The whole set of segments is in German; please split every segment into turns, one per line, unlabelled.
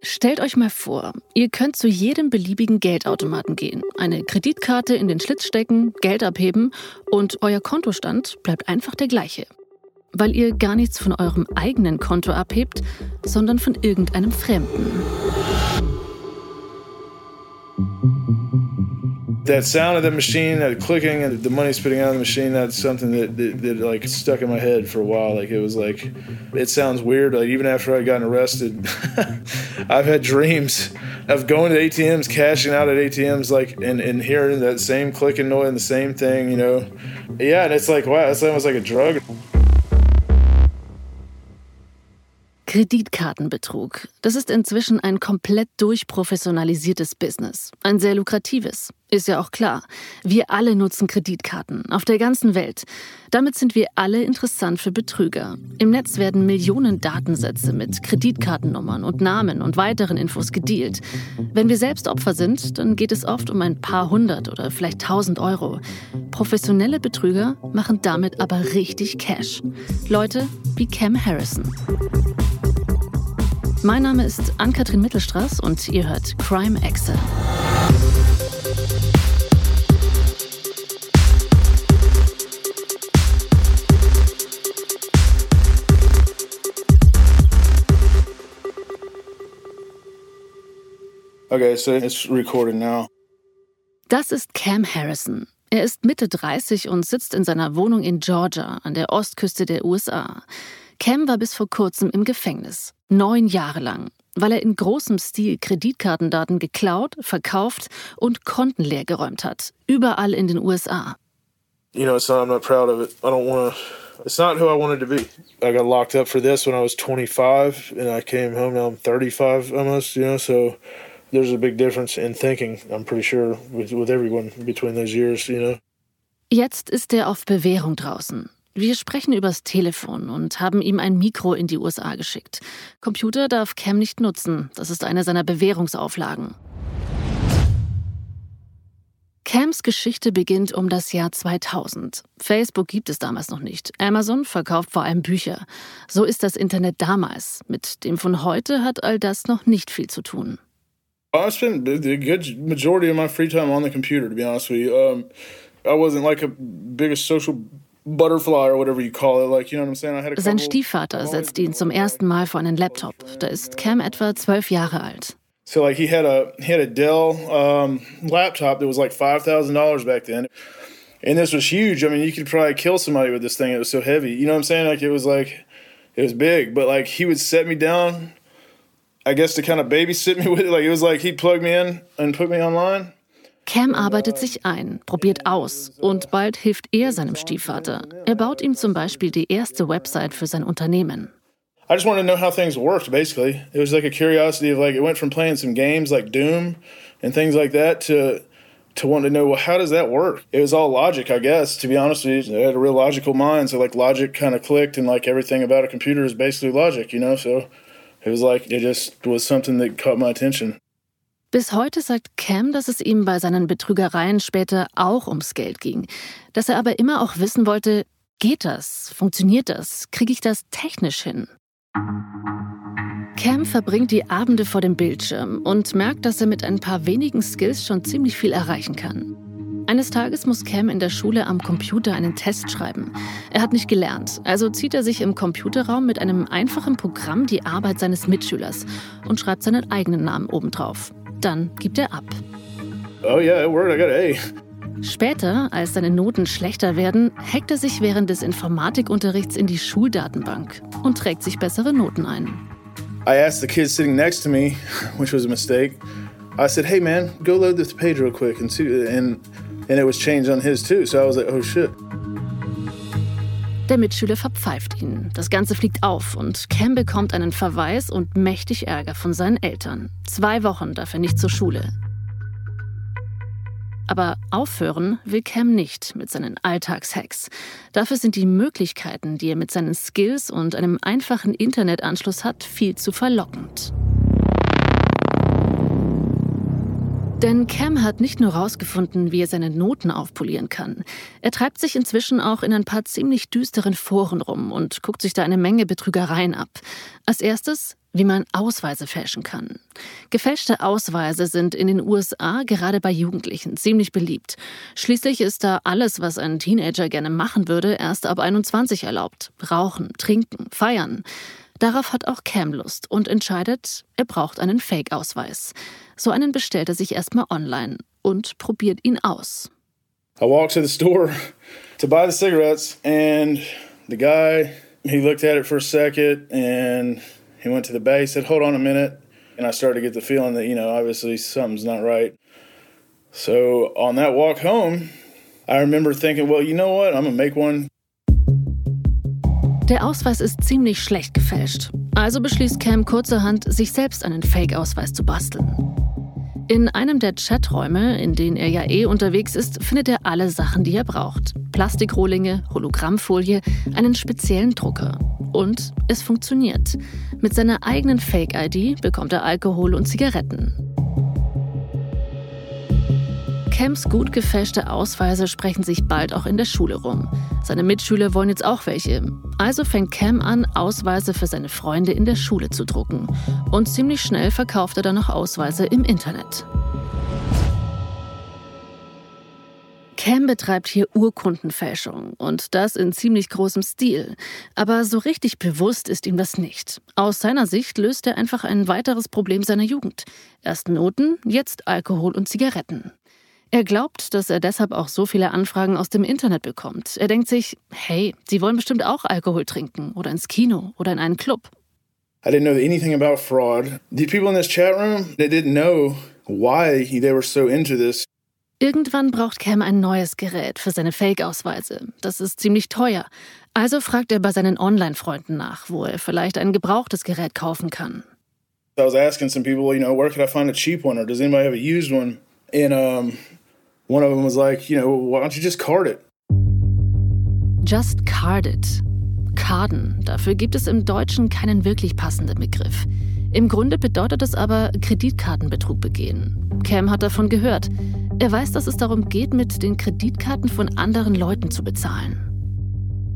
Stellt euch mal vor, ihr könnt zu jedem beliebigen Geldautomaten gehen, eine Kreditkarte in den Schlitz stecken, Geld abheben und euer Kontostand bleibt einfach der gleiche. Weil ihr gar nichts von eurem eigenen Konto abhebt, sondern von irgendeinem Fremden.
That sound of the machine, that clicking and the money spitting out of the machine, that's something that, that, that, like stuck in my head for a while. Like it was like, it sounds weird. Like even after I gotten arrested, I've had dreams of going to ATMs, cashing out at ATMs, like and, and hearing that same clicking noise and the same thing, you know. Yeah, and it's like wow, it's almost like a drug.
Kreditkartenbetrug. Das ist inzwischen ein komplett durchprofessionalisiertes Business. Ein sehr lukratives. Ist ja auch klar. Wir alle nutzen Kreditkarten auf der ganzen Welt. Damit sind wir alle interessant für Betrüger. Im Netz werden Millionen Datensätze mit Kreditkartennummern und Namen und weiteren Infos gedealt. Wenn wir selbst Opfer sind, dann geht es oft um ein paar hundert oder vielleicht tausend Euro. Professionelle Betrüger machen damit aber richtig Cash. Leute wie Cam Harrison. Mein Name ist Ann-Kathrin Mittelstraß und ihr hört Crime Excel.
Okay, so it's recorded now.
Das ist Cam Harrison. Er ist Mitte 30 und sitzt in seiner Wohnung in Georgia an der Ostküste der USA. Cam war bis vor kurzem im Gefängnis. Neun Jahre lang. Weil er in großem Stil Kreditkartendaten geklaut, verkauft und Konten leergeräumt hat. Überall in den USA.
You know, it's not, I'm not proud of it. I don't want to. It's not who I wanted to be. I got locked up for this when I was 25, and I came home now I'm 35 almost, you know, so there's a big difference in thinking, I'm pretty sure, with, with everyone between those years, you know.
Jetzt ist er auf Bewährung draußen. Wir sprechen übers Telefon und haben ihm ein Mikro in die USA geschickt. Computer darf Cam nicht nutzen. Das ist eine seiner Bewährungsauflagen. Cams Geschichte beginnt um das Jahr 2000. Facebook gibt es damals noch nicht. Amazon verkauft vor allem Bücher. So ist das Internet damals. Mit dem von heute hat all das noch nicht viel zu tun.
I spent the good majority of my free time on the computer, to be honest with you. Um, I wasn't like a biggest social butterfly or whatever you call it. Like, you know what I'm saying? I had a
sein Stiefvater setzt ihn zum ersten Mal vor einen Laptop. Da ist Cam etwa zwölf Jahre alt.
So like he had a he had a Dell um, laptop that was like five thousand dollars back then, and this was huge. I mean, you could probably kill somebody with this thing. It was so heavy. You know what I'm saying? Like it was like it was big, but like he would set me down. I guess to kind of babysit me with it. Like it was like he plugged me in and put me online.
Cam arbeitet sich ein, probiert aus und bald hilft er seinem Stiefvater. Er baut ihm zum Beispiel die erste Website für sein Unternehmen.
I just wanted to know how things worked, basically. It was like a curiosity of like, it went from playing some games like Doom and things like that to to want to know well how does that work it was all logic i guess to be honest with you i had a real logical mind so like logic kind of clicked and like everything about a computer is basically logic you know so it was like it just was something that caught my attention
Bis heute sagt Cam, dass es ihm bei seinen Betrügereien später auch ums Geld ging, dass er aber immer auch wissen wollte, geht das, funktioniert das, kriege ich das technisch hin? Cam verbringt die Abende vor dem Bildschirm und merkt, dass er mit ein paar wenigen Skills schon ziemlich viel erreichen kann. Eines Tages muss Cam in der Schule am Computer einen Test schreiben. Er hat nicht gelernt, also zieht er sich im Computerraum mit einem einfachen Programm die Arbeit seines Mitschülers und schreibt seinen eigenen Namen obendrauf. Dann gibt er ab.
Oh yeah, it worked. I got an A.
Später, als seine Noten schlechter werden, hackt er sich während des Informatikunterrichts in die Schuldatenbank und trägt sich bessere Noten ein.
I asked the kid sitting next to me, which was a mistake. I said, "Hey man, go load this page real quick and see." And and it was changed on his too. So I was like, "Oh shit."
Der Mitschüler verpfeift ihn. Das Ganze fliegt auf und Cam bekommt einen Verweis und mächtig Ärger von seinen Eltern. Zwei Wochen darf er nicht zur Schule. Aber aufhören will Cam nicht mit seinen Alltagshacks. Dafür sind die Möglichkeiten, die er mit seinen Skills und einem einfachen Internetanschluss hat, viel zu verlockend. Denn Cam hat nicht nur herausgefunden, wie er seine Noten aufpolieren kann. Er treibt sich inzwischen auch in ein paar ziemlich düsteren Foren rum und guckt sich da eine Menge Betrügereien ab. Als erstes, wie man Ausweise fälschen kann. Gefälschte Ausweise sind in den USA gerade bei Jugendlichen ziemlich beliebt. Schließlich ist da alles, was ein Teenager gerne machen würde, erst ab 21 erlaubt. Rauchen, trinken, feiern. Darauf hat auch Cam Lust und entscheidet, er braucht einen Fake-Ausweis. So einen bestellt er sich erstmal online und probiert ihn aus.
I walked to the store to buy the cigarettes and the guy, he looked at it for a second and he went to the bag, said, "Hold on a minute." And I started to get the feeling that, you know, obviously something's not right. So on that walk home, I remember thinking, well, you know what? I'm going make one
Der Ausweis ist ziemlich schlecht gefälscht. Also beschließt Cam kurzerhand, sich selbst einen Fake-Ausweis zu basteln. In einem der Chaträume, in denen er ja eh unterwegs ist, findet er alle Sachen, die er braucht. Plastikrohlinge, Hologrammfolie, einen speziellen Drucker. Und es funktioniert. Mit seiner eigenen Fake-ID bekommt er Alkohol und Zigaretten. Camps gut gefälschte Ausweise sprechen sich bald auch in der Schule rum. Seine Mitschüler wollen jetzt auch welche. Also fängt Cam an, Ausweise für seine Freunde in der Schule zu drucken. Und ziemlich schnell verkauft er dann noch Ausweise im Internet. Cam betreibt hier Urkundenfälschung und das in ziemlich großem Stil. Aber so richtig bewusst ist ihm das nicht. Aus seiner Sicht löst er einfach ein weiteres Problem seiner Jugend. Erst Noten, jetzt Alkohol und Zigaretten. Er glaubt, dass er deshalb auch so viele Anfragen aus dem Internet bekommt. Er denkt sich, hey, die wollen bestimmt auch Alkohol trinken oder ins Kino oder in einen Club.
I didn't know anything about fraud. The people in this chat room, they didn't know why they were so into this.
Irgendwann braucht Cam ein neues Gerät für seine Fake-Ausweise. Das ist ziemlich teuer. Also fragt er bei seinen Online-Freunden nach, wo er vielleicht ein gebrauchtes Gerät kaufen kann.
I was asking some people, you know, where could I find a cheap one or does anybody have a used one? And um, one of them was like, you know, why don't you just card it?
Just card it. Karten. Dafür gibt es im Deutschen keinen wirklich passenden Begriff. Im Grunde bedeutet es aber Kreditkartenbetrug begehen. Cam hat davon gehört. Er weiß, dass es darum geht, mit den Kreditkarten von anderen Leuten zu bezahlen.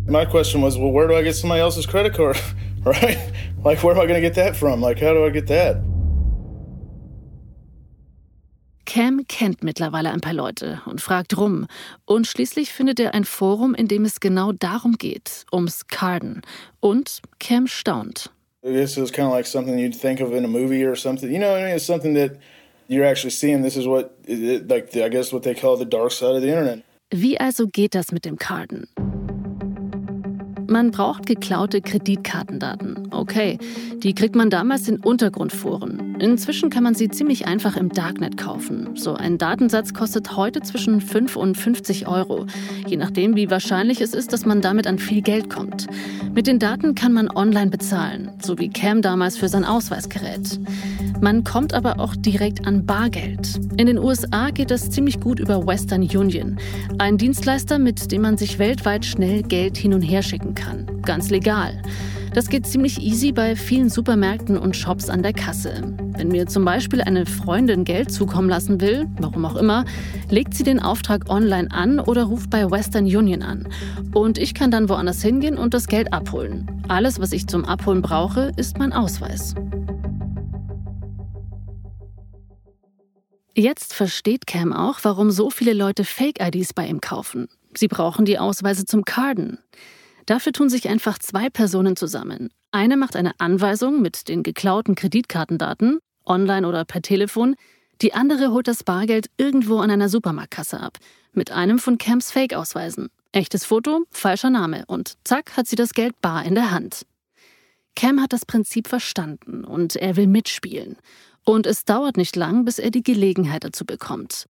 My question was, well, where do I get somebody else's credit card? right? Like, where am I going to get that from? Like, how do I get that?
Cam kennt mittlerweile ein paar Leute und fragt rum. Und schließlich findet er ein Forum, in dem es genau darum geht, ums Carden. Und Cam staunt.
This is kind of like something you'd think of in a movie or something. You know, I mean, it's something that you're actually seeing. This is what, like, I guess what they call the dark side of the internet.
Wie also geht das mit dem Carden? Man braucht geklaute Kreditkartendaten. Okay, die kriegt man damals in Untergrundforen. Inzwischen kann man sie ziemlich einfach im Darknet kaufen. So ein Datensatz kostet heute zwischen 5 und 50 Euro, je nachdem, wie wahrscheinlich es ist, dass man damit an viel Geld kommt. Mit den Daten kann man online bezahlen, so wie Cam damals für sein Ausweisgerät. Man kommt aber auch direkt an Bargeld. In den USA geht das ziemlich gut über Western Union, ein Dienstleister, mit dem man sich weltweit schnell Geld hin und her schicken kann kann. Ganz legal. Das geht ziemlich easy bei vielen Supermärkten und Shops an der Kasse. Wenn mir zum Beispiel eine Freundin Geld zukommen lassen will, warum auch immer, legt sie den Auftrag online an oder ruft bei Western Union an. Und ich kann dann woanders hingehen und das Geld abholen. Alles, was ich zum Abholen brauche, ist mein Ausweis. Jetzt versteht Cam auch, warum so viele Leute Fake-IDs bei ihm kaufen. Sie brauchen die Ausweise zum Carden. Dafür tun sich einfach zwei Personen zusammen. Eine macht eine Anweisung mit den geklauten Kreditkartendaten, online oder per Telefon. Die andere holt das Bargeld irgendwo an einer Supermarktkasse ab, mit einem von Camps Fake-Ausweisen. Echtes Foto, falscher Name und zack hat sie das Geld bar in der Hand. Cam hat das Prinzip verstanden und er will mitspielen. Und es dauert nicht lang, bis er die Gelegenheit dazu bekommt.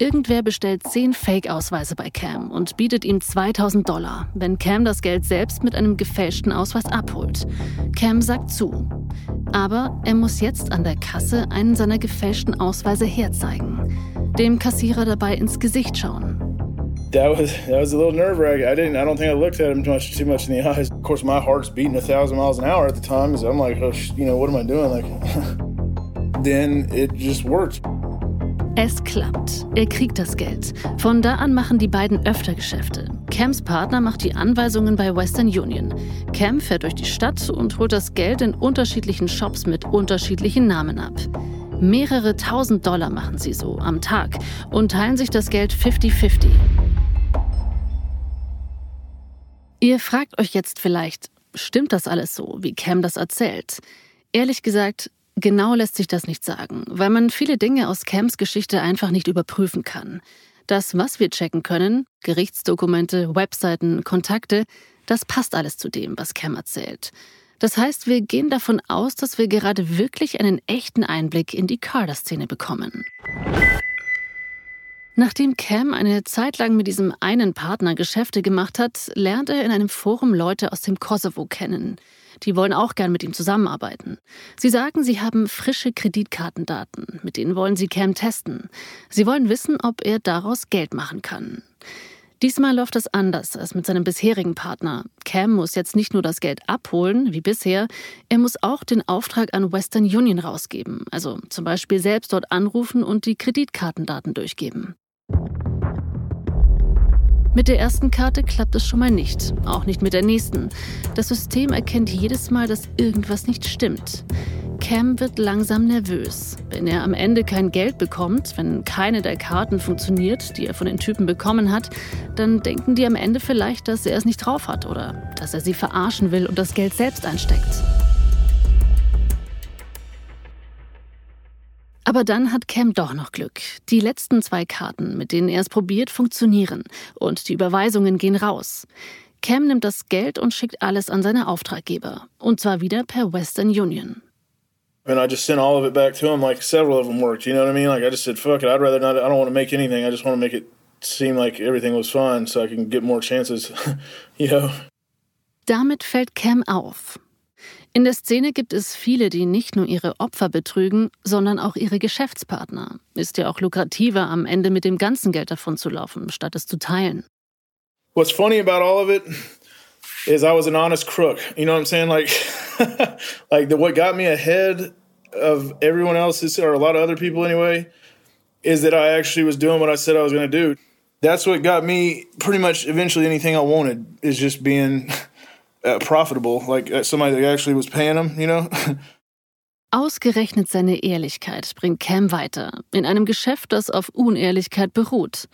Irgendwer bestellt zehn Fake-Ausweise bei Cam und bietet ihm 2000 Dollar, wenn Cam das Geld selbst mit einem gefälschten Ausweis abholt. Cam sagt zu. Aber er muss jetzt an der Kasse einen seiner gefälschten Ausweise herzeigen. Dem Kassierer dabei ins Gesicht schauen.
That was that was a little nerve wracking. I didn't. I don't think I looked at him much too much in the eyes. Of course, my heart's beating a thousand miles an hour at the time. So I'm like, oh, you know, what am I doing? Like. then it just works.
Es klappt. Er kriegt das Geld. Von da an machen die beiden öfter Geschäfte. Cams Partner macht die Anweisungen bei Western Union. Cam fährt durch die Stadt und holt das Geld in unterschiedlichen Shops mit unterschiedlichen Namen ab. Mehrere tausend Dollar machen sie so am Tag und teilen sich das Geld 50-50. Ihr fragt euch jetzt vielleicht, stimmt das alles so, wie Cam das erzählt? Ehrlich gesagt, genau lässt sich das nicht sagen, weil man viele Dinge aus Cams Geschichte einfach nicht überprüfen kann. Das, was wir checken können, Gerichtsdokumente, Webseiten, Kontakte, das passt alles zu dem, was Cam erzählt. Das heißt, wir gehen davon aus, dass wir gerade wirklich einen echten Einblick in die Carter-Szene bekommen. Nachdem Cam eine Zeit lang mit diesem einen Partner Geschäfte gemacht hat, lernt er in einem Forum Leute aus dem Kosovo kennen. Die wollen auch gern mit ihm zusammenarbeiten. Sie sagen, sie haben frische Kreditkartendaten, mit denen wollen sie Cam testen. Sie wollen wissen, ob er daraus Geld machen kann. Diesmal läuft es anders als mit seinem bisherigen Partner. Cam muss jetzt nicht nur das Geld abholen, wie bisher, er muss auch den Auftrag an Western Union rausgeben, also zum Beispiel selbst dort anrufen und die Kreditkartendaten durchgeben. Mit der ersten Karte klappt es schon mal nicht, auch nicht mit der nächsten. Das System erkennt jedes Mal, dass irgendwas nicht stimmt. Cam wird langsam nervös. Wenn er am Ende kein Geld bekommt, wenn keine der Karten funktioniert, die er von den Typen bekommen hat, dann denken die am Ende vielleicht, dass er es nicht drauf hat oder dass er sie verarschen will und das Geld selbst einsteckt. Aber dann hat Cam doch noch Glück. Die letzten zwei Karten, mit denen er es probiert, funktionieren und die Überweisungen gehen raus. Cam nimmt das Geld und schickt alles an seine Auftraggeber. Und zwar wieder per Western Union.
And I just sent all of it back to him. Like several of them worked. You know what I mean? Like I just said, "Fuck it. I'd rather not. I don't want to make anything. I just want to make it seem like everything was fine, so I can get more chances." you know.
Damit fällt Cam auf. In der Szene gibt es viele, die nicht nur ihre Opfer betrügen, sondern auch ihre Geschäftspartner. Ist ja auch lukrativer, am Ende mit dem ganzen Geld davon zu laufen, statt es zu teilen.
What's funny about all of it is I was an honest crook. You know what I'm saying? Like, like the, what got me ahead of everyone else, or a lot of other people anyway, is that I actually was doing what I said I was going to do. That's what got me pretty much eventually anything I wanted is just being profitable, like uh, somebody that actually was paying them, you know.
Ausgerechnet seine Ehrlichkeit bringt Cam weiter, in einem Geschäft, das auf Unehrlichkeit beruht.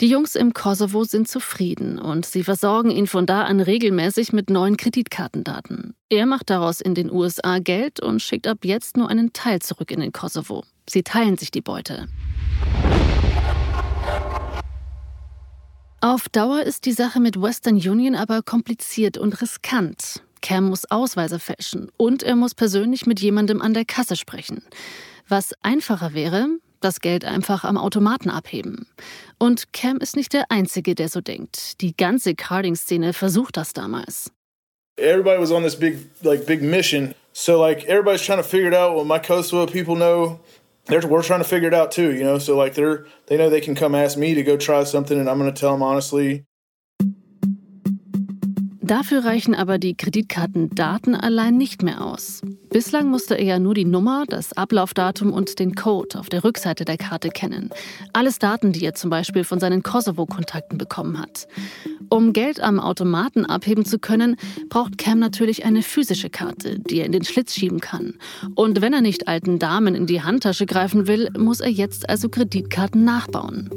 Die Jungs im Kosovo sind zufrieden und sie versorgen ihn von da an regelmäßig mit neuen Kreditkartendaten. Er macht daraus in den USA Geld und schickt ab jetzt nur einen Teil zurück in den Kosovo. Sie teilen sich die Beute. Auf Dauer ist die Sache mit Western Union aber kompliziert und riskant. Cam muss Ausweise fälschen und er muss persönlich mit jemandem an der Kasse sprechen. Was einfacher wäre, das Geld einfach am Automaten abheben. Und Cam ist nicht der Einzige, der so denkt. Die ganze Carding-Szene versucht das damals.
Everybody was on this big, like, big mission. So, like, everybody's trying to figure it out. What my Kosovo people know they're, we're trying to figure it out too, you know. So like they're they know they can come ask me to go try something, and I'm going to tell them honestly.
Dafür reichen aber die Kreditkartendaten allein nicht mehr aus. Bislang musste er ja nur die Nummer, das Ablaufdatum und den Code auf der Rückseite der Karte kennen. Alles Daten, die er zum Beispiel von seinen Kosovo-Kontakten bekommen hat. Um Geld am Automaten abheben zu können, braucht Cam natürlich eine physische Karte, die er in den Schlitz schieben kann. Und wenn er nicht alten Damen in die Handtasche greifen will, muss er jetzt also Kreditkarten nachbauen.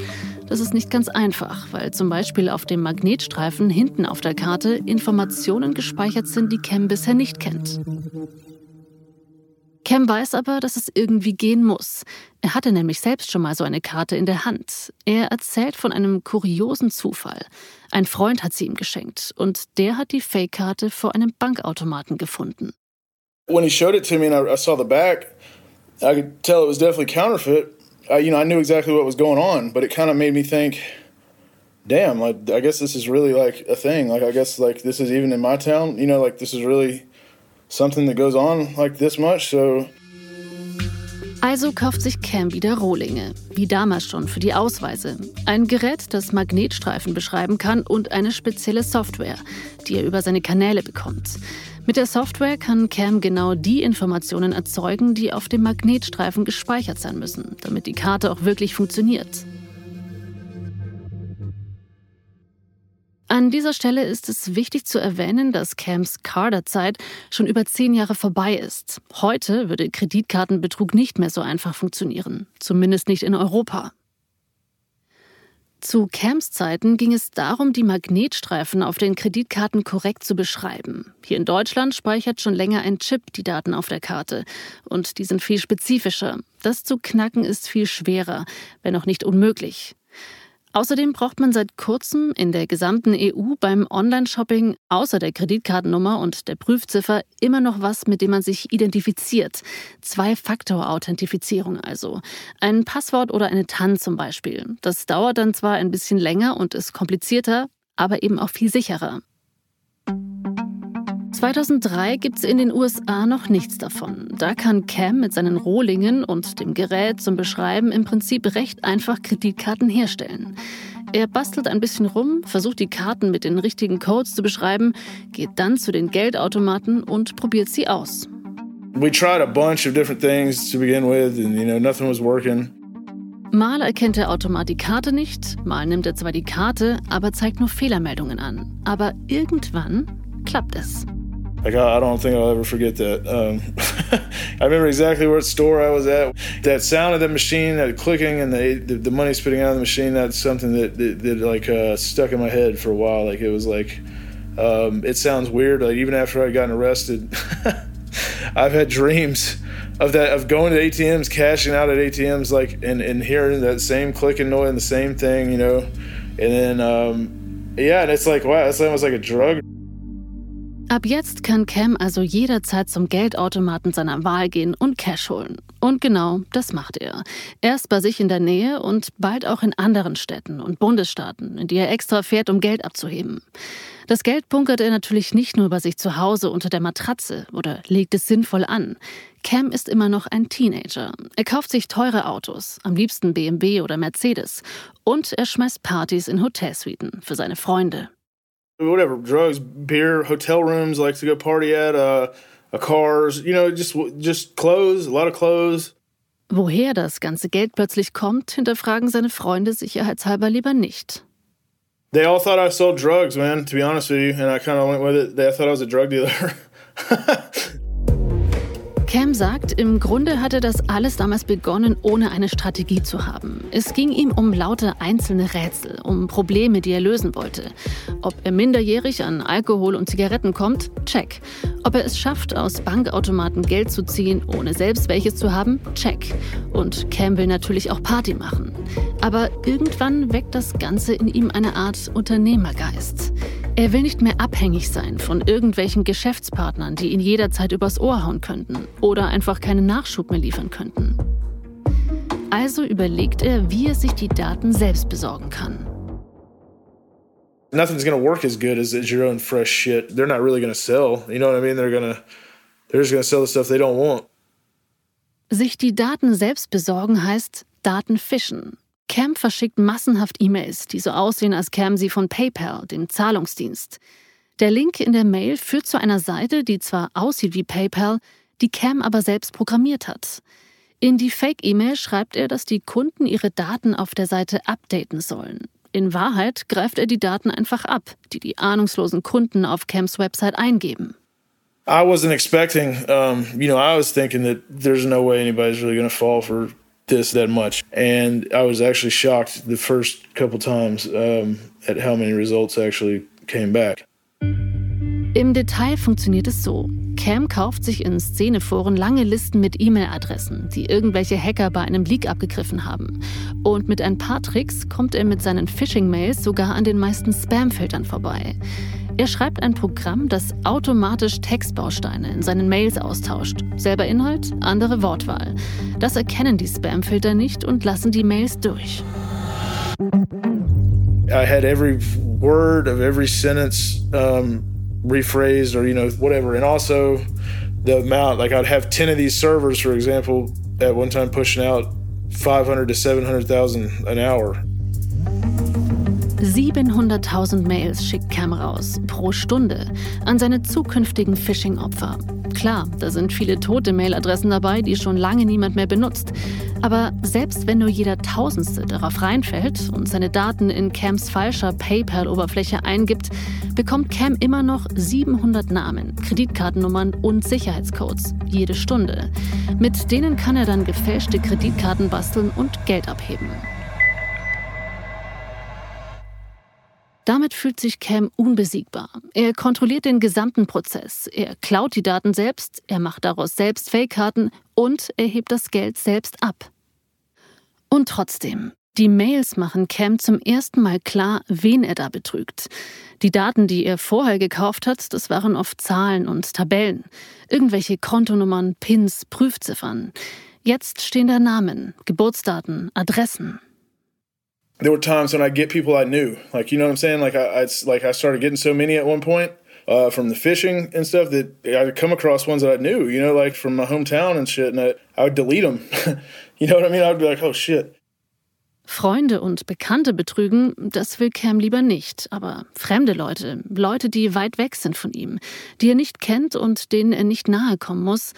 Das ist nicht ganz einfach, weil zum Beispiel auf dem Magnetstreifen hinten auf der Karte Informationen gespeichert sind, die Cam bisher nicht kennt. Cam weiß aber, dass es irgendwie gehen muss. Er hatte nämlich selbst schon mal so eine Karte in der Hand. Er erzählt von einem kuriosen Zufall. Ein Freund hat sie ihm geschenkt und der hat die Fake-Karte vor einem Bankautomaten gefunden.
When he showed it to me and I, saw the back, I could tell it was definitely counterfeit. I, you know, I knew exactly what was going on, but it kind of made me think, damn, like I guess this is really like a thing. Like I guess like this is even in my town, you know, like this is really something that goes on like this much. So
Also kauft sich Cam wieder Rohlinge, wie damals schon für die Ausweise. Ein Gerät, das Magnetstreifen beschreiben kann und eine spezielle Software, die er über seine Kanäle bekommt. Mit der Software kann Cam genau die Informationen erzeugen, die auf dem Magnetstreifen gespeichert sein müssen, damit die Karte auch wirklich funktioniert. An dieser Stelle ist es wichtig zu erwähnen, dass Cams Carter-Zeit schon über zehn Jahre vorbei ist. Heute würde Kreditkartenbetrug nicht mehr so einfach funktionieren, zumindest nicht in Europa. Zu Cams Zeiten ging es darum, die Magnetstreifen auf den Kreditkarten korrekt zu beschreiben. Hier in Deutschland speichert schon länger ein Chip die Daten auf der Karte. Und die sind viel spezifischer. Das zu knacken ist viel schwerer, wenn auch nicht unmöglich. Außerdem braucht man seit kurzem in der gesamten EU beim Online-Shopping außer der Kreditkartennummer und der Prüfziffer immer noch was, mit dem man sich identifiziert. Zwei-Faktor-Authentifizierung also. Ein Passwort oder eine TAN zum Beispiel. Das dauert dann zwar ein bisschen länger und ist komplizierter, aber eben auch viel sicherer. 2003 gibt es in den USA noch nichts davon. Da kann Cam mit seinen Rohlingen und dem Gerät zum Beschreiben im Prinzip recht einfach Kreditkarten herstellen. Er bastelt ein bisschen rum, versucht die Karten mit den richtigen Codes zu beschreiben, geht dann zu den Geldautomaten und probiert sie aus.
We tried a bunch of different things to begin with and you know nothing was working.
Mal erkennt der Automat die Karte nicht, mal nimmt er zwar die Karte, aber zeigt nur Fehlermeldungen an. Aber irgendwann klappt es.
Like I, don't think I'll ever forget that. Um, I remember exactly what store I was at. That sound of the machine, that clicking, and the the, the money spitting out of the machine. That's something that that, that like uh, stuck in my head for a while. Like it was like, um, it sounds weird. Like even after I gotten arrested, I've had dreams of that of going to ATMs, cashing out at ATMs, like and and hearing that same clicking noise and the same thing, you know, and then um, yeah, and it's like wow, it's almost like a drug.
Ab jetzt kann Cam also jederzeit zum Geldautomaten seiner Wahl gehen und Cash holen. Und genau das macht er. Erst bei sich in der Nähe und bald auch in anderen Städten und Bundesstaaten, in die er extra fährt, um Geld abzuheben. Das Geld bunkert er natürlich nicht nur bei sich zu Hause unter der Matratze oder legt es sinnvoll an. Cam ist immer noch ein Teenager. Er kauft sich teure Autos, am liebsten BMW oder Mercedes. Und er schmeißt Partys in Hotelsuiten für seine Freunde.
Whatever drugs, beer, hotel rooms, like to go party at, uh, uh, cars, you know, just just clothes, a lot of clothes.
Woher das ganze Geld plötzlich kommt, hinterfragen seine Freunde sicherheitshalber lieber nicht.
They all thought I sold drugs, man. To be honest with you, and I kind of went with it. They thought I was a drug dealer.
Cam sagt, im Grunde hatte das alles damals begonnen, ohne eine Strategie zu haben. Es ging ihm um lauter einzelne Rätsel, um Probleme, die er lösen wollte. Ob er minderjährig an Alkohol und Zigaretten kommt, check. Ob er es schafft, aus Bankautomaten Geld zu ziehen, ohne selbst welches zu haben, check. Und Cam will natürlich auch Party machen. Aber irgendwann weckt das Ganze in ihm eine Art Unternehmergeist. Er will nicht mehr abhängig sein von irgendwelchen Geschäftspartnern, die ihn jederzeit übers Ohr hauen könnten oder einfach keinen Nachschub mehr liefern könnten. Also überlegt er, wie er sich die Daten selbst besorgen kann.
Nothing's gonna work as good as, as your own fresh shit. They're not really gonna sell. You know what I mean? They're gonna they're just gonna sell the stuff they don't want.
Sich die Daten selbst besorgen heißt Daten fischen. Cam verschickt massenhaft E-Mails, die so aussehen, als kämen sie von PayPal, dem Zahlungsdienst. Der Link in der Mail führt zu einer Seite, die zwar aussieht wie PayPal, die Cam aber selbst programmiert hat. In die Fake-E-Mail schreibt er, dass die Kunden ihre Daten auf der Seite updaten sollen. In Wahrheit greift er die Daten einfach ab, die die ahnungslosen Kunden auf Cams Website eingeben.
I wasn't expecting, um, you know, I was thinking that there's no way anybody's really going to fall for this that much. And I was actually shocked the first couple times um, at how many results actually came back.
Im Detail funktioniert es so. Cam kauft sich in Szeneforen lange Listen mit E-Mail-Adressen, die irgendwelche Hacker bei einem Leak abgegriffen haben. Und mit ein paar Tricks kommt er mit seinen Phishing-Mails sogar an den meisten Spam-Filtern vorbei. Er schreibt ein Programm, das automatisch Textbausteine in seinen Mails austauscht. Selber Inhalt, andere Wortwahl. Das erkennen die Spamfilter nicht und lassen die Mails durch.
I had every word of every sentence um, rephrased or you know whatever, and also the amount. Like I'd have 10 of these servers, for example, at one time pushing out 500 to 700,000 an hour.
700.000 Mails schickt Cam raus, pro Stunde, an seine zukünftigen Phishing-Opfer. Klar, da sind viele tote Mailadressen dabei, die schon lange niemand mehr benutzt. Aber selbst wenn nur jeder Tausendste darauf reinfällt und seine Daten in Cams falscher PayPal-Oberfläche eingibt, bekommt Cam immer noch 700 Namen, Kreditkartennummern und Sicherheitscodes jede Stunde. Mit denen kann er dann gefälschte Kreditkarten basteln und Geld abheben. Damit fühlt sich Cam unbesiegbar. Er kontrolliert den gesamten Prozess. Er klaut die Daten selbst, er macht daraus selbst Fake-Karten und er hebt das Geld selbst ab. Und trotzdem, die Mails machen Cam zum ersten Mal klar, wen er da betrügt. Die Daten, die er vorher gekauft hat, das waren oft Zahlen und Tabellen. Irgendwelche Kontonummern, Pins, Prüfziffern. Jetzt stehen da Namen, Geburtsdaten, Adressen.
There were times when I get people I knew, like you know what I'm saying. Like I, I like I started getting so many at one point uh, from the fishing and stuff that I would come across ones that I knew, you know, like from my hometown and shit, and I, I would delete them. you know what I mean? I would be like, oh shit.
Freunde und Bekannte betrügen, das will Cam lieber nicht. Aber fremde Leute, Leute, die weit weg sind von ihm, die er nicht kennt und denen er nicht nahe kommen muss,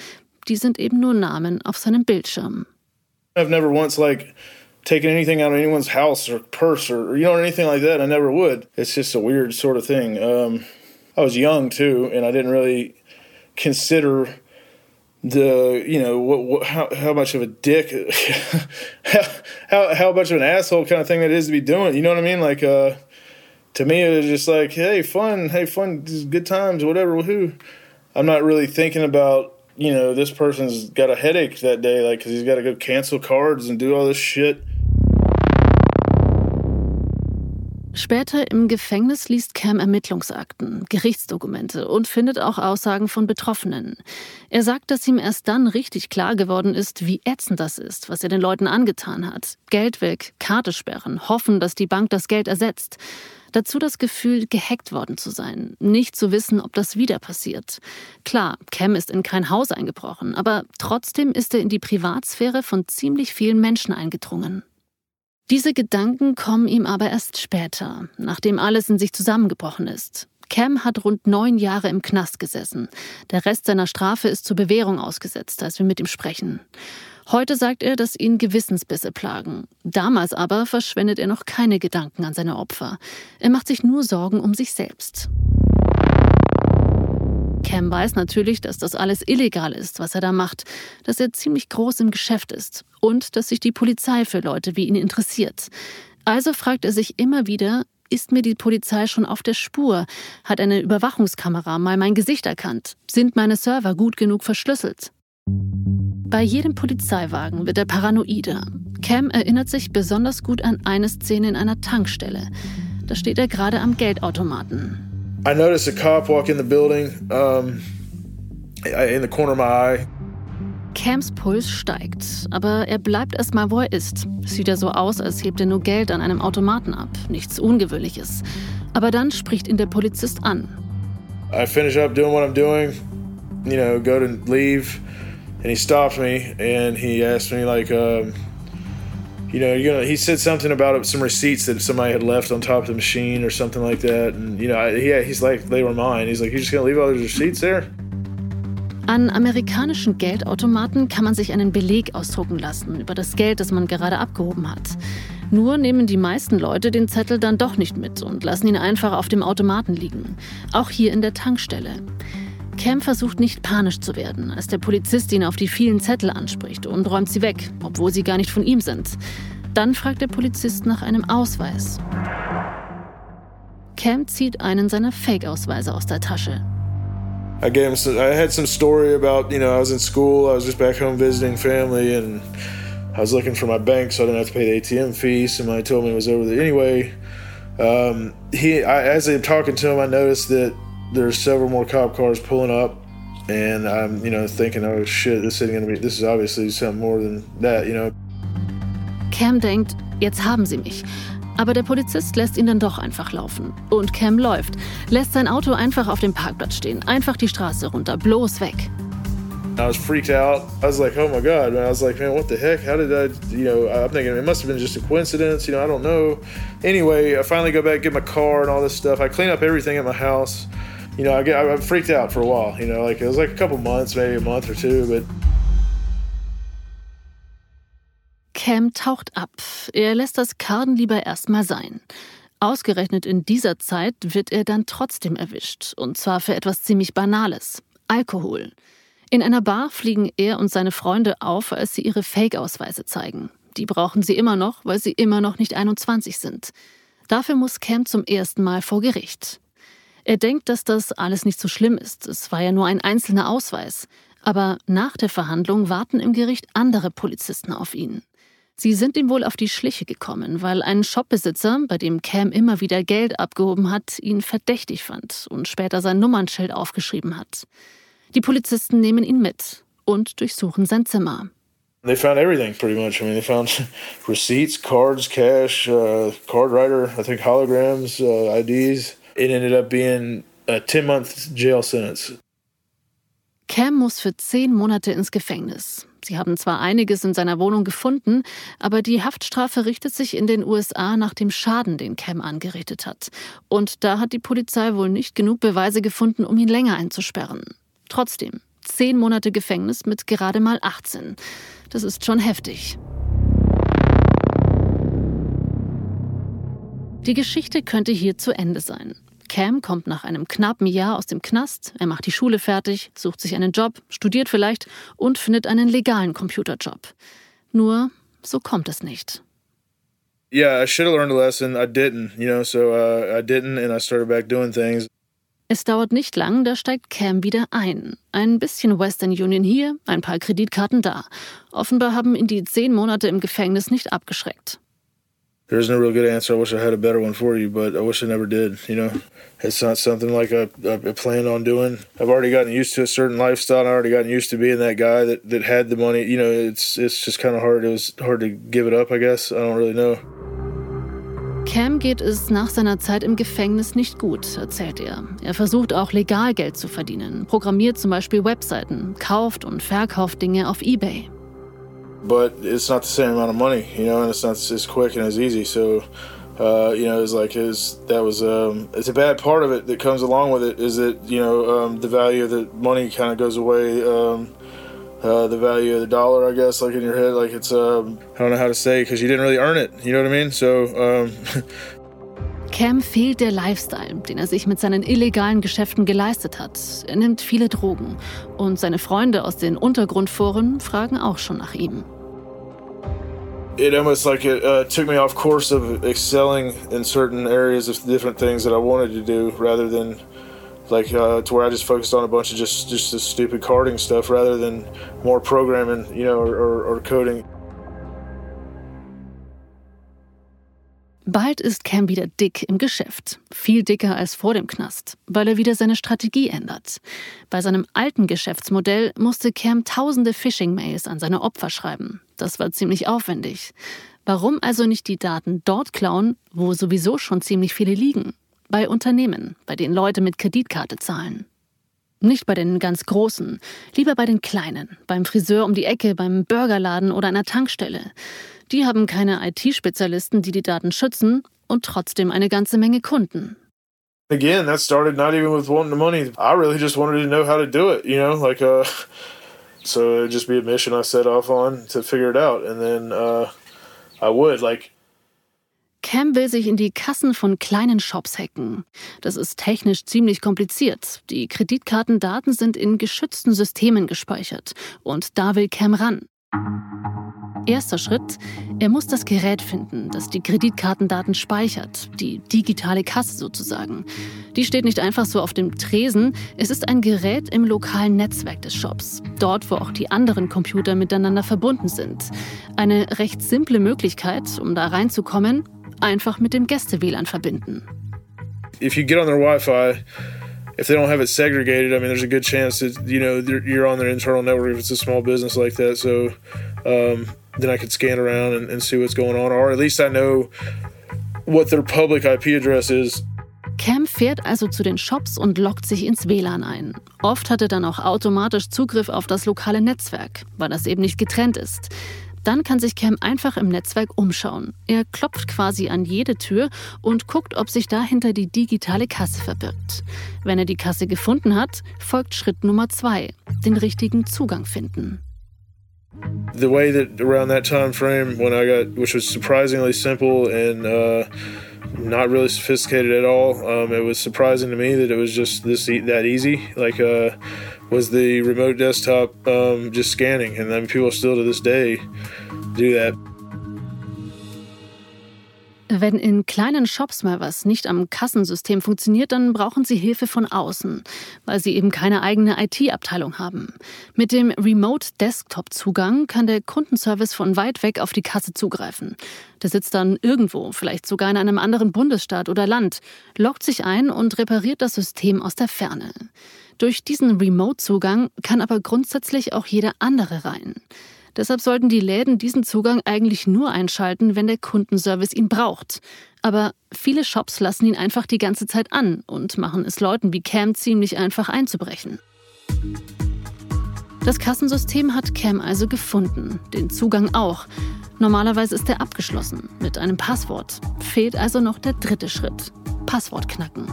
die sind eben nur Namen auf seinem Bildschirm.
I've never once like taking anything out of anyone's house or purse or, you know anything like that. I never would. It's just a weird sort of thing. Um, I was young too, and I didn't really consider the you know what, what how how much of a dick how, how how much of an asshole kind of thing that is to be doing. You know what I mean? Like uh, to me, it was just like, hey, fun, hey, fun, good times, whatever. Who? I'm not really thinking about you know this person's got a headache that day, like because he's got to go cancel cards and do all this shit.
Später im Gefängnis liest Cam Ermittlungsakten, Gerichtsdokumente und findet auch Aussagen von Betroffenen. Er sagt, dass ihm erst dann richtig klar geworden ist, wie ätzend das ist, was er den Leuten angetan hat. Geld weg, Karte sperren, hoffen, dass die Bank das Geld ersetzt. Dazu das Gefühl, gehackt worden zu sein, nicht zu wissen, ob das wieder passiert. Klar, Cam ist in kein Haus eingebrochen, aber trotzdem ist er in die Privatsphäre von ziemlich vielen Menschen eingedrungen. Diese Gedanken kommen ihm aber erst später, nachdem alles in sich zusammengebrochen ist. Cam hat rund neun Jahre im Knast gesessen. Der Rest seiner Strafe ist zur Bewährung ausgesetzt, als wir mit ihm sprechen. Heute sagt er, dass ihn Gewissensbisse plagen. Damals aber verschwendet er noch keine Gedanken an seine Opfer. Er macht sich nur Sorgen um sich selbst. Cam weiß natürlich, dass das alles illegal ist, was er da macht, dass er ziemlich groß im Geschäft ist und dass sich die Polizei für Leute wie ihn interessiert. Also fragt er sich immer wieder, ist mir die Polizei schon auf der Spur? Hat eine Überwachungskamera mal mein Gesicht erkannt? Sind meine Server gut genug verschlüsselt? Bei jedem Polizeiwagen wird er paranoider. Cam erinnert sich besonders gut an eine Szene in einer Tankstelle. Da steht er gerade am Geldautomaten.
I noticed a cop walk in the building, um, in the corner of my eye.
Cams Puls steigt, aber er bleibt erstmal, wo er ist. Sieht er so aus, als hebt er nur Geld an einem Automaten ab. Nichts Ungewöhnliches. Aber dann spricht ihn der Polizist an.
I finish up doing what I'm doing, you know, go to leave, and he stopped me and he asked me like, um, you know, you're gonna. He said something about some receipts that somebody had left on top of the machine or something like that, and you know, yeah, he's like, they were mine. He's like, you're just gonna leave all those receipts there?
An amerikanischen Geldautomaten kann man sich einen Beleg ausdrucken lassen über das Geld, das man gerade abgehoben hat. Nur nehmen die meisten Leute den Zettel dann doch nicht mit und lassen ihn einfach auf dem Automaten liegen. Auch hier in der Tankstelle. Cam versucht nicht panisch zu werden, als der Polizist ihn auf die vielen Zettel anspricht und räumt sie weg, obwohl sie gar nicht von ihm sind. Dann fragt der Polizist nach einem Ausweis. Cam zieht einen seiner Fake-Ausweise aus der Tasche.
I gave him some, I had some story about, you know, I was in school, I was just back home visiting family, and I was looking for my bank so I didn't have to pay the ATM fee. Somebody told me it was over there. Anyway, um, he, I, as I'm talking to him, I noticed that there's several more cop cars pulling up, and I'm, you know, thinking, oh shit, this isn't gonna be, this is obviously something more than that, you know.
Cam denkt, jetzt haben sie mich. Aber der Polizist lässt ihn dann doch einfach laufen. Und Cam läuft, lässt sein Auto einfach auf dem Parkplatz stehen, einfach die Straße runter, bloß weg.
I was freaked out. I was like, oh my God, man. I was like, man, what the heck? How did I, you know, I'm thinking it must have been just a coincidence. You know, I don't know. Anyway, I finally go back, get my car and all this stuff. I clean up everything at my house. You know, I get, I freaked out for a while, you know, like it was like a couple months, maybe a month or two, but.
Cam taucht ab. Er lässt das Karten lieber erstmal sein. Ausgerechnet in dieser Zeit wird er dann trotzdem erwischt. Und zwar für etwas ziemlich Banales. Alkohol. In einer Bar fliegen er und seine Freunde auf, als sie ihre Fake-Ausweise zeigen. Die brauchen sie immer noch, weil sie immer noch nicht 21 sind. Dafür muss Cam zum ersten Mal vor Gericht. Er denkt, dass das alles nicht so schlimm ist. Es war ja nur ein einzelner Ausweis. Aber nach der Verhandlung warten im Gericht andere Polizisten auf ihn. Sie sind ihm wohl auf die Schliche gekommen, weil ein Shopbesitzer, bei dem Cam immer wieder Geld abgehoben hat, ihn verdächtig fand und später sein Nummernschild aufgeschrieben hat. Die Polizisten nehmen ihn mit und durchsuchen sein Zimmer.
They found everything pretty much. I mean, they found receipts, cards, cash, uh, card writer, I think holograms, uh, IDs. It ended up being a 10-month jail sentence.
Cam muss für zehn Monate ins Gefängnis. Sie haben zwar einiges in seiner Wohnung gefunden, aber die Haftstrafe richtet sich in den USA nach dem Schaden, den Cam angerichtet hat. Und da hat die Polizei wohl nicht genug Beweise gefunden, um ihn länger einzusperren. Trotzdem, zehn Monate Gefängnis mit gerade mal 18. Das ist schon heftig. Die Geschichte könnte hier zu Ende sein. Cam kommt nach einem knappen Jahr aus dem Knast, er macht die Schule fertig, sucht sich einen Job, studiert vielleicht und findet einen legalen Computerjob. Nur so kommt es nicht.
Yeah, I should have learned a lesson. I didn't, you know, so uh, I didn't and I started back doing things.
Es dauert nicht lang, da steigt Cam wieder ein. Ein bisschen Western Union hier, ein paar Kreditkarten da. Offenbar haben ihn die zehn Monate im Gefängnis nicht abgeschreckt.
There's no real good answer. I wish I had a better one for you, but I wish I never did. You know, it's not something like I, I planned on doing. I've already gotten used to a certain lifestyle. I've already gotten used to being that guy that, that had the money. You know, it's it's just kind of hard. It was hard to give it up. I guess I don't really know.
Cam geht es nach seiner Zeit im Gefängnis nicht gut, erzählt er. Er versucht auch legal Geld zu verdienen, programmiert zum Beispiel Webseiten, kauft und verkauft Dinge auf eBay.
But it's not the same amount of money, you know, and it's not as quick and as easy. So, uh, you know, it's like his that was um, it's a bad part of it that comes along with it is that you know um, the value of the money kind of goes away. Um, uh, the value of the dollar, I guess, like in your head, like it's, um, I don't know how to say, because you didn't really earn it. You know what I mean? So, um,
Cam fehlt der Lifestyle, den er sich mit seinen illegalen Geschäften geleistet hat. Er nimmt viele Drogen. Und seine Freunde aus den Untergrundforen fragen auch schon nach ihm.
It almost like it uh, took me off course of excelling in certain areas of different things that I wanted to do rather than like uh, to where I just focused on a bunch of just just the stupid carding stuff rather than more programming, you know, or, or, or coding.
Bald ist Cam wieder dick im Geschäft. Viel dicker als vor dem Knast, weil er wieder seine Strategie ändert. Bei seinem alten Geschäftsmodell musste Cam tausende Phishing-Mails an seine Opfer schreiben. Das war ziemlich aufwendig. Warum also nicht die Daten dort klauen, wo sowieso schon ziemlich viele liegen? Bei Unternehmen, bei denen Leute mit Kreditkarte zahlen. Nicht bei den ganz Großen, lieber bei den Kleinen, beim Friseur um die Ecke, beim Burgerladen oder einer Tankstelle. Die haben keine IT-Spezialisten, die die Daten schützen und trotzdem eine ganze Menge Kunden.
Again, that started not even with wanting the money. I really just wanted to know how to do it, you know, like uh so it'd just be a mission I set off on to figure it out and then uh I would like
Cam will sich in die Kassen von kleinen Shops hacken. Das ist technisch ziemlich kompliziert. Die Kreditkartendaten sind in geschützten Systemen gespeichert. Und da will Cam ran. Erster Schritt, er muss das Gerät finden, das die Kreditkartendaten speichert, die digitale Kasse sozusagen. Die steht nicht einfach so auf dem Tresen, es ist ein Gerät im lokalen Netzwerk des Shops, dort wo auch die anderen Computer miteinander verbunden sind. Eine recht simple Möglichkeit, um da reinzukommen, einfach mit dem Gäste-WLAN verbinden.
If you get on their Wi-Fi, if they don't have it segregated, I mean, there's a good chance that you know you're on their internal network if it's a small business like that. So um, then I could scan around and, and see what's going on, or at least I know what their public IP address is.
Cam fährt also zu den Shops und loggt sich ins WLAN ein. Oft hat er dann auch automatisch Zugriff auf das lokale Netzwerk, weil das eben nicht getrennt ist. Dann kann sich Cam einfach im Netzwerk umschauen. Er klopft quasi an jede Tür und guckt, ob sich dahinter die digitale Kasse verbirgt. Wenn er die Kasse gefunden hat, folgt Schritt Nummer zwei, den richtigen Zugang finden.
The way that around that time frame when I got, which was surprisingly simple and uh, not really sophisticated at all, um, it was surprising to me that it was just this that easy. Like, uh, was the remote desktop um, just scanning, and then people still to this day do that.
Wenn in kleinen Shops mal was nicht am Kassensystem funktioniert, dann brauchen sie Hilfe von außen, weil sie eben keine eigene IT-Abteilung haben. Mit dem Remote Desktop-Zugang kann der Kundenservice von weit weg auf die Kasse zugreifen. Der sitzt dann irgendwo, vielleicht sogar in einem anderen Bundesstaat oder Land, loggt sich ein und repariert das System aus der Ferne. Durch diesen Remote-Zugang kann aber grundsätzlich auch jeder andere rein. Deshalb sollten die Läden diesen Zugang eigentlich nur einschalten, wenn der Kundenservice ihn braucht. Aber viele Shops lassen ihn einfach die ganze Zeit an und machen es Leuten wie Cam ziemlich einfach einzubrechen. Das Kassensystem hat Cam also gefunden, den Zugang auch. Normalerweise ist er abgeschlossen mit einem Passwort. Fehlt also noch der dritte Schritt: Passwort knacken.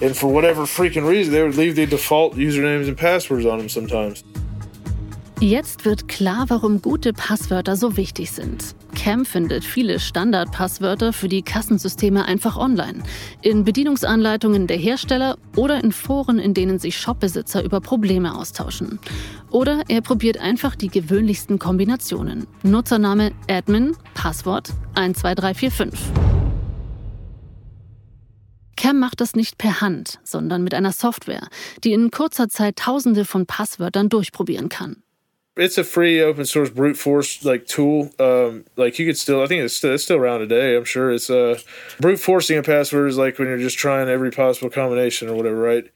And for whatever freaking reason, they would leave the default usernames and passwords on them sometimes.
Jetzt wird klar, warum gute Passwörter so wichtig sind. Cam findet viele Standardpasswörter für die Kassensysteme einfach online, in Bedienungsanleitungen der Hersteller oder in Foren, in denen sich Shopbesitzer über Probleme austauschen. Oder er probiert einfach die gewöhnlichsten Kombinationen. Nutzername Admin, Passwort 12345. Cam macht das nicht per Hand, sondern mit einer Software, die in kurzer Zeit Tausende von Passwörtern durchprobieren kann.
It's a free open source brute force like tool. Um, like you could still, I think it's still, it's still around today. I'm sure it's uh, brute forcing a password is like when you're just trying every possible combination or whatever, right?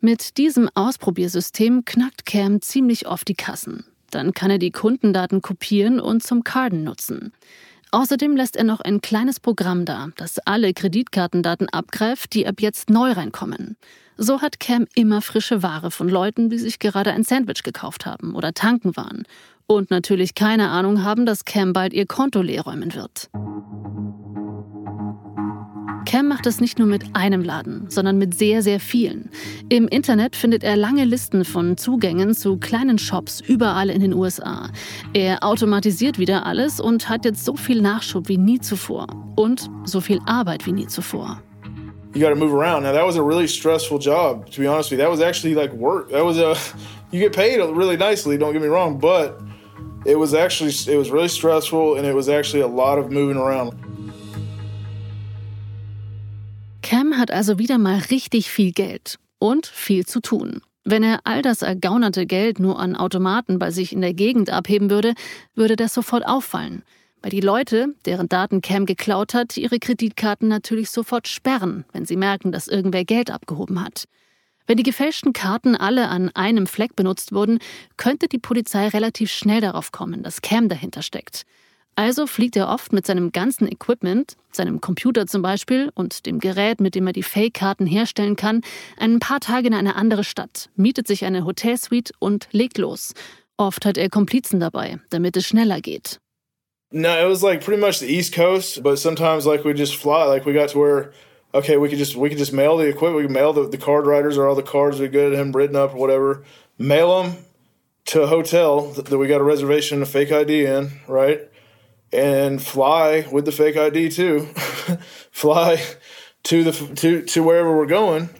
Mit diesem Ausprobiersystem knackt Cam ziemlich oft die Kassen. Dann kann er die Kundendaten kopieren und zum Carden nutzen. Außerdem lässt er noch ein kleines Programm da, das alle Kreditkartendaten abgreift, die ab jetzt neu reinkommen. So hat Cam immer frische Ware von Leuten, die sich gerade ein Sandwich gekauft haben oder tanken waren. Und natürlich keine Ahnung haben, dass Cam bald ihr Konto leerräumen wird. Cam macht es nicht nur mit einem Laden, sondern mit sehr, sehr vielen. Im Internet findet er lange Listen von Zugängen zu kleinen Shops überall in den USA. Er automatisiert wieder alles und hat jetzt so viel Nachschub wie nie zuvor. Und so viel Arbeit wie nie zuvor.
You got to move around. Now that was a really stressful job, to be honest with you. That was actually like work. That was a you get paid really nicely. Don't get me wrong, but it was actually it was really stressful, and it was actually a lot of moving around.
Cam hat also wieder mal richtig viel Geld und viel zu tun. Wenn er all das ergaunerte Geld nur an Automaten bei sich in der Gegend abheben würde, würde das sofort auffallen weil die Leute, deren Daten Cam geklaut hat, ihre Kreditkarten natürlich sofort sperren, wenn sie merken, dass irgendwer Geld abgehoben hat. Wenn die gefälschten Karten alle an einem Fleck benutzt wurden, könnte die Polizei relativ schnell darauf kommen, dass Cam dahinter steckt. Also fliegt er oft mit seinem ganzen Equipment, seinem Computer zum Beispiel und dem Gerät, mit dem er die Fake-Karten herstellen kann, ein paar Tage in eine andere Stadt, mietet sich eine Hotelsuite und legt los. Oft hat er Komplizen dabei, damit es schneller geht.
No, it was like pretty much the East Coast, but sometimes like we just fly. Like we got to where okay, we could just we could just mail the equipment. We could mail the, the card writers or all the cards we at him written up or whatever. Mail them to a hotel that we got a reservation, a fake ID in, right? And fly with the fake ID too. fly to the to to wherever we're going.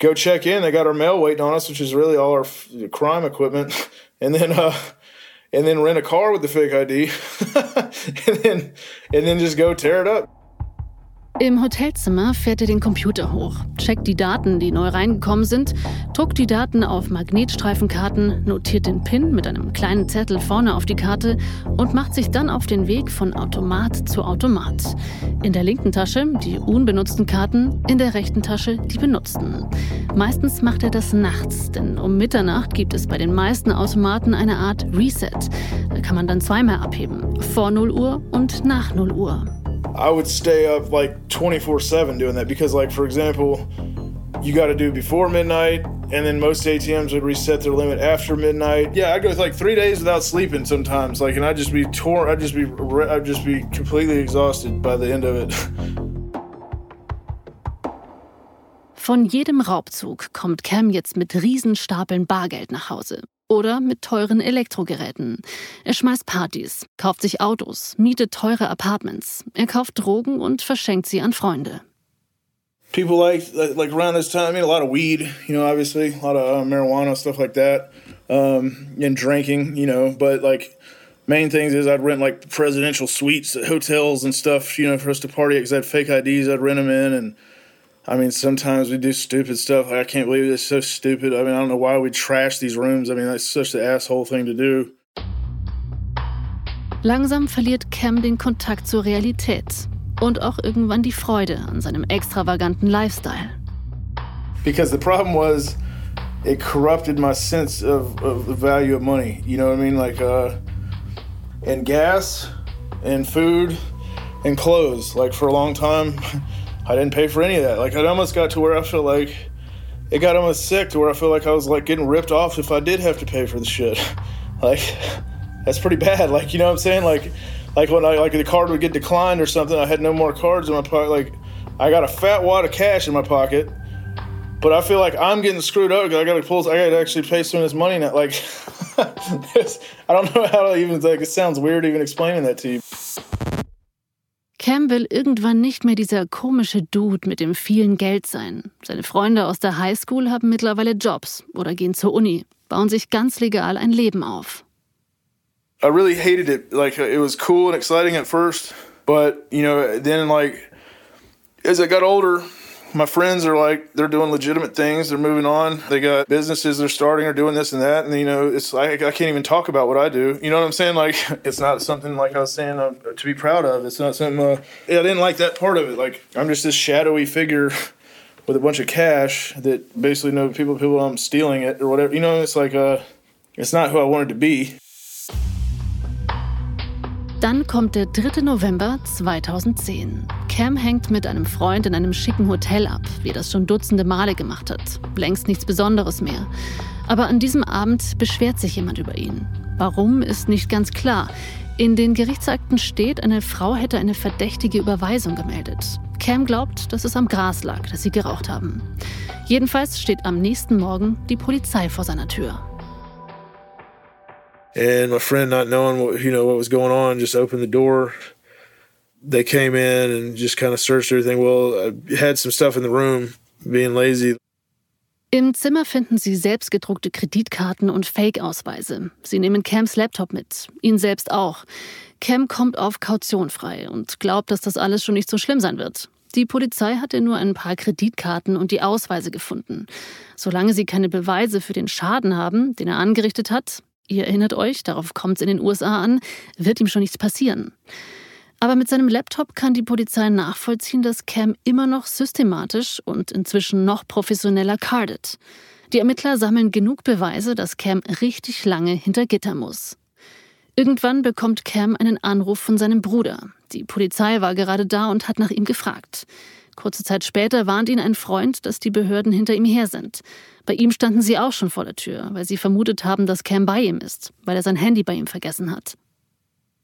Go check in. They got our mail waiting on us, which is really all our crime equipment. And then uh, and then rent a car with the fake ID and then and then just go tear it up.
Im Hotelzimmer fährt er den Computer hoch, checkt die Daten, die neu reingekommen sind, druckt die Daten auf Magnetstreifenkarten, notiert den PIN mit einem kleinen Zettel vorne auf die Karte und macht sich dann auf den Weg von Automat zu Automat. In der linken Tasche die unbenutzten Karten, in der rechten Tasche die benutzten. Meistens macht er das nachts, denn um Mitternacht gibt es bei den meisten Automaten eine Art Reset. Da kann man dann zweimal abheben, vor 0 Uhr und nach 0 Uhr.
I would stay up like 24 7 doing that because, like, for example, you got to do before midnight, and then most ATMs would reset their limit after midnight. Yeah, I'd go like three days without sleeping sometimes, like, and I'd just be torn. I'd just be, I'd just be completely exhausted by the end of it.
Von jedem Raubzug kommt Cam jetzt mit Riesenstapeln Bargeld nach Hause. Oder mit teuren Elektrogeräten. Er schmeißt Partys, kauft sich Autos, mietet teure Apartments. Er kauft Drogen und verschenkt sie an Freunde.
People like like around this time, I mean, a lot of weed, you know, obviously, a lot of uh, marijuana, stuff like that, um, and drinking, you know. But like, main things is I'd rent like presidential suites at hotels and stuff, you know, for us to party because I had fake IDs. I'd rent them in and I mean, sometimes we do stupid stuff. I can't believe it's so stupid. I mean, I don't know why we trash these rooms. I mean, that's such the asshole thing to do.
Langsam verliert Cam den Kontakt zur Realität und auch irgendwann die Freude an seinem extravaganten Lifestyle.
Because the problem was, it corrupted my sense of, of the value of money. You know what I mean? Like, uh, and gas, and food, and clothes. Like for a long time. I didn't pay for any of that. Like it almost got to where I feel like it got almost sick to where I feel like I was like getting ripped off if I did have to pay for the shit. like that's pretty bad. Like you know what I'm saying? Like like when I like the card would get declined or something, I had no more cards in my pocket. Like I got a fat wad of cash in my pocket, but I feel like I'm getting screwed up. Because I got to pull. I got to actually pay some of this money now. Like I don't know how to even like. It sounds weird even explaining that to you.
Cam will irgendwann nicht mehr dieser komische Dude mit dem vielen Geld sein. Seine Freunde aus der Highschool haben mittlerweile Jobs oder gehen zur Uni, bauen sich ganz legal ein Leben auf.
I really hated it. Like it was cool and exciting at first, but you know, then like as I got older, my friends are like they're doing legitimate things. They're moving on. They got businesses they're starting or doing this and that. And you know it's like i can't even talk about what i do. You know what i'm saying? Like it's not something like i was saying uh, to be proud of. It's not something uh, yeah, i didn't like that part of it. Like i'm just this shadowy figure with a bunch of cash that basically know people people i'm stealing it or whatever. You know it's like uh it's not who i wanted to be
Dann kommt der 3. November 2010. Cam hängt mit einem Freund in einem schicken Hotel ab, wie er das schon dutzende Male gemacht hat. Längst nichts Besonderes mehr. Aber an diesem Abend beschwert sich jemand über ihn. Warum, ist nicht ganz klar. In den Gerichtsakten steht, eine Frau hätte eine verdächtige Überweisung gemeldet. Cam glaubt, dass es am Gras lag, das sie geraucht haben. Jedenfalls steht am nächsten Morgen die Polizei vor seiner Tür.
And my friend not knowing what you know what was going on just opened the door they came in and just kind of searched everything well i had some stuff in the room being lazy
Im Zimmer finden sie selbstgedruckte Kreditkarten und Fake-Ausweise. Sie nehmen Cams Laptop mit, ihn selbst auch. Cam kommt auf Kaution frei und glaubt, dass das alles schon nicht so schlimm sein wird. Die Polizei hatte nur ein paar Kreditkarten und die Ausweise gefunden. Solange sie keine Beweise für den Schaden haben, den er angerichtet hat, Ihr erinnert euch, darauf kommt es in den USA an, wird ihm schon nichts passieren. Aber mit seinem Laptop kann die Polizei nachvollziehen, dass Cam immer noch systematisch und inzwischen noch professioneller cardet. Die Ermittler sammeln genug Beweise, dass Cam richtig lange hinter Gitter muss. Irgendwann bekommt Cam einen Anruf von seinem Bruder. Die Polizei war gerade da und hat nach ihm gefragt. Kurze Zeit später warnt ihn ein Freund, dass die Behörden hinter ihm her sind. Bei ihm standen sie auch schon vor der Tür, weil sie vermutet haben, dass Cam bei ihm ist, weil er sein Handy bei ihm vergessen hat.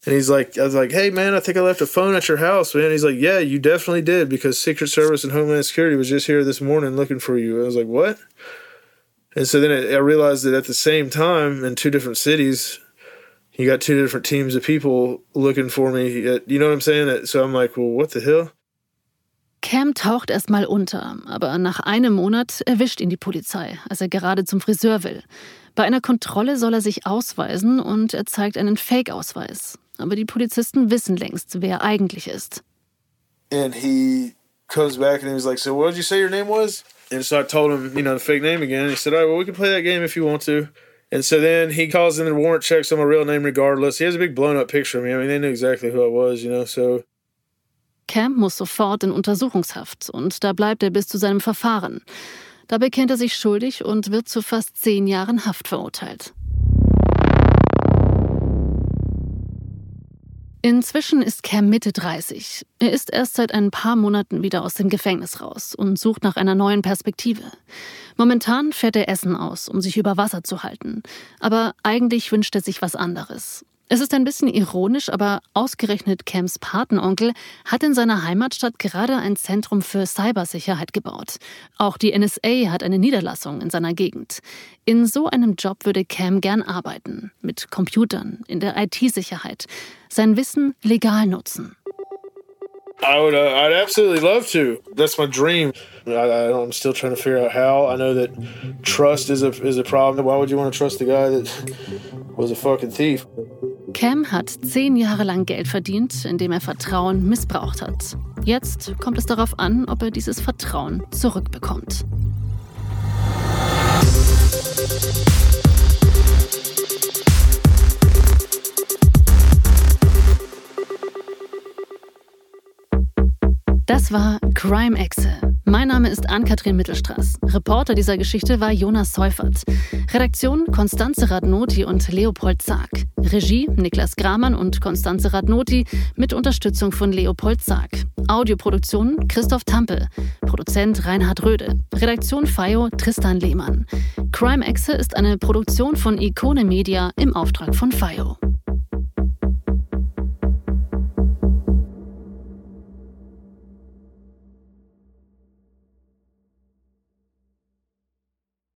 And he's like, I was like, hey man, I think I left a phone at your house, man. He's like, yeah, you definitely did because Secret Service and Homeland Security was just here this morning looking for you. I was like, what? And so then I realized that at the same time, in two different cities, you got two different teams of people looking for me. you know what I'm saying? So I'm like, well, what the hell?
Cam taucht erstmal unter, aber nach einem Monat erwischt ihn die Polizei, als er gerade zum Friseur will. Bei einer Kontrolle soll er sich ausweisen und er zeigt einen Fake-Ausweis. Aber die Polizisten wissen längst, wer er eigentlich ist.
And he comes back and he was like, "So what did you say your name was?" And so I told him, you know, the fake name again. And he said, "All right, well, we can play that game if you want to." And so then he calls in the warrant checks on my real name regardless. He has a big blown up picture of me. I mean, they knew exactly who I was, you know, so
Camp muss sofort in Untersuchungshaft und da bleibt er bis zu seinem Verfahren. Da bekennt er sich schuldig und wird zu fast zehn Jahren Haft verurteilt. Inzwischen ist Cam Mitte 30. Er ist erst seit ein paar Monaten wieder aus dem Gefängnis raus und sucht nach einer neuen Perspektive. Momentan fährt er Essen aus, um sich über Wasser zu halten. Aber eigentlich wünscht er sich was anderes. Es ist ein bisschen ironisch, aber ausgerechnet Cams Patenonkel hat in seiner Heimatstadt gerade ein Zentrum für Cybersicherheit gebaut. Auch die NSA hat eine Niederlassung in seiner Gegend. In so einem Job würde Cam gern arbeiten. Mit Computern, in der IT-Sicherheit. Sein Wissen legal nutzen.
I would. Uh, I'd absolutely love to. That's my dream. I, I, I'm still trying to figure out how. I know that trust is a is a problem. Why would you want to trust a guy that was a fucking thief?
Cam hat zehn Jahre lang Geld verdient, indem er Vertrauen missbraucht hat. Jetzt kommt es darauf an, ob er dieses Vertrauen zurückbekommt. Das war Crime Exe. Mein Name ist Ann-Kathrin Mittelstraß. Reporter dieser Geschichte war Jonas Seufert. Redaktion Konstanze Radnoti und Leopold Zag. Regie Niklas Gramann und Konstanze Radnoti mit Unterstützung von Leopold Zag. Audioproduktion Christoph Tampel. Produzent Reinhard Röde. Redaktion FIO Tristan Lehmann. Crime Exe ist eine Produktion von Ikone Media im Auftrag von FIO.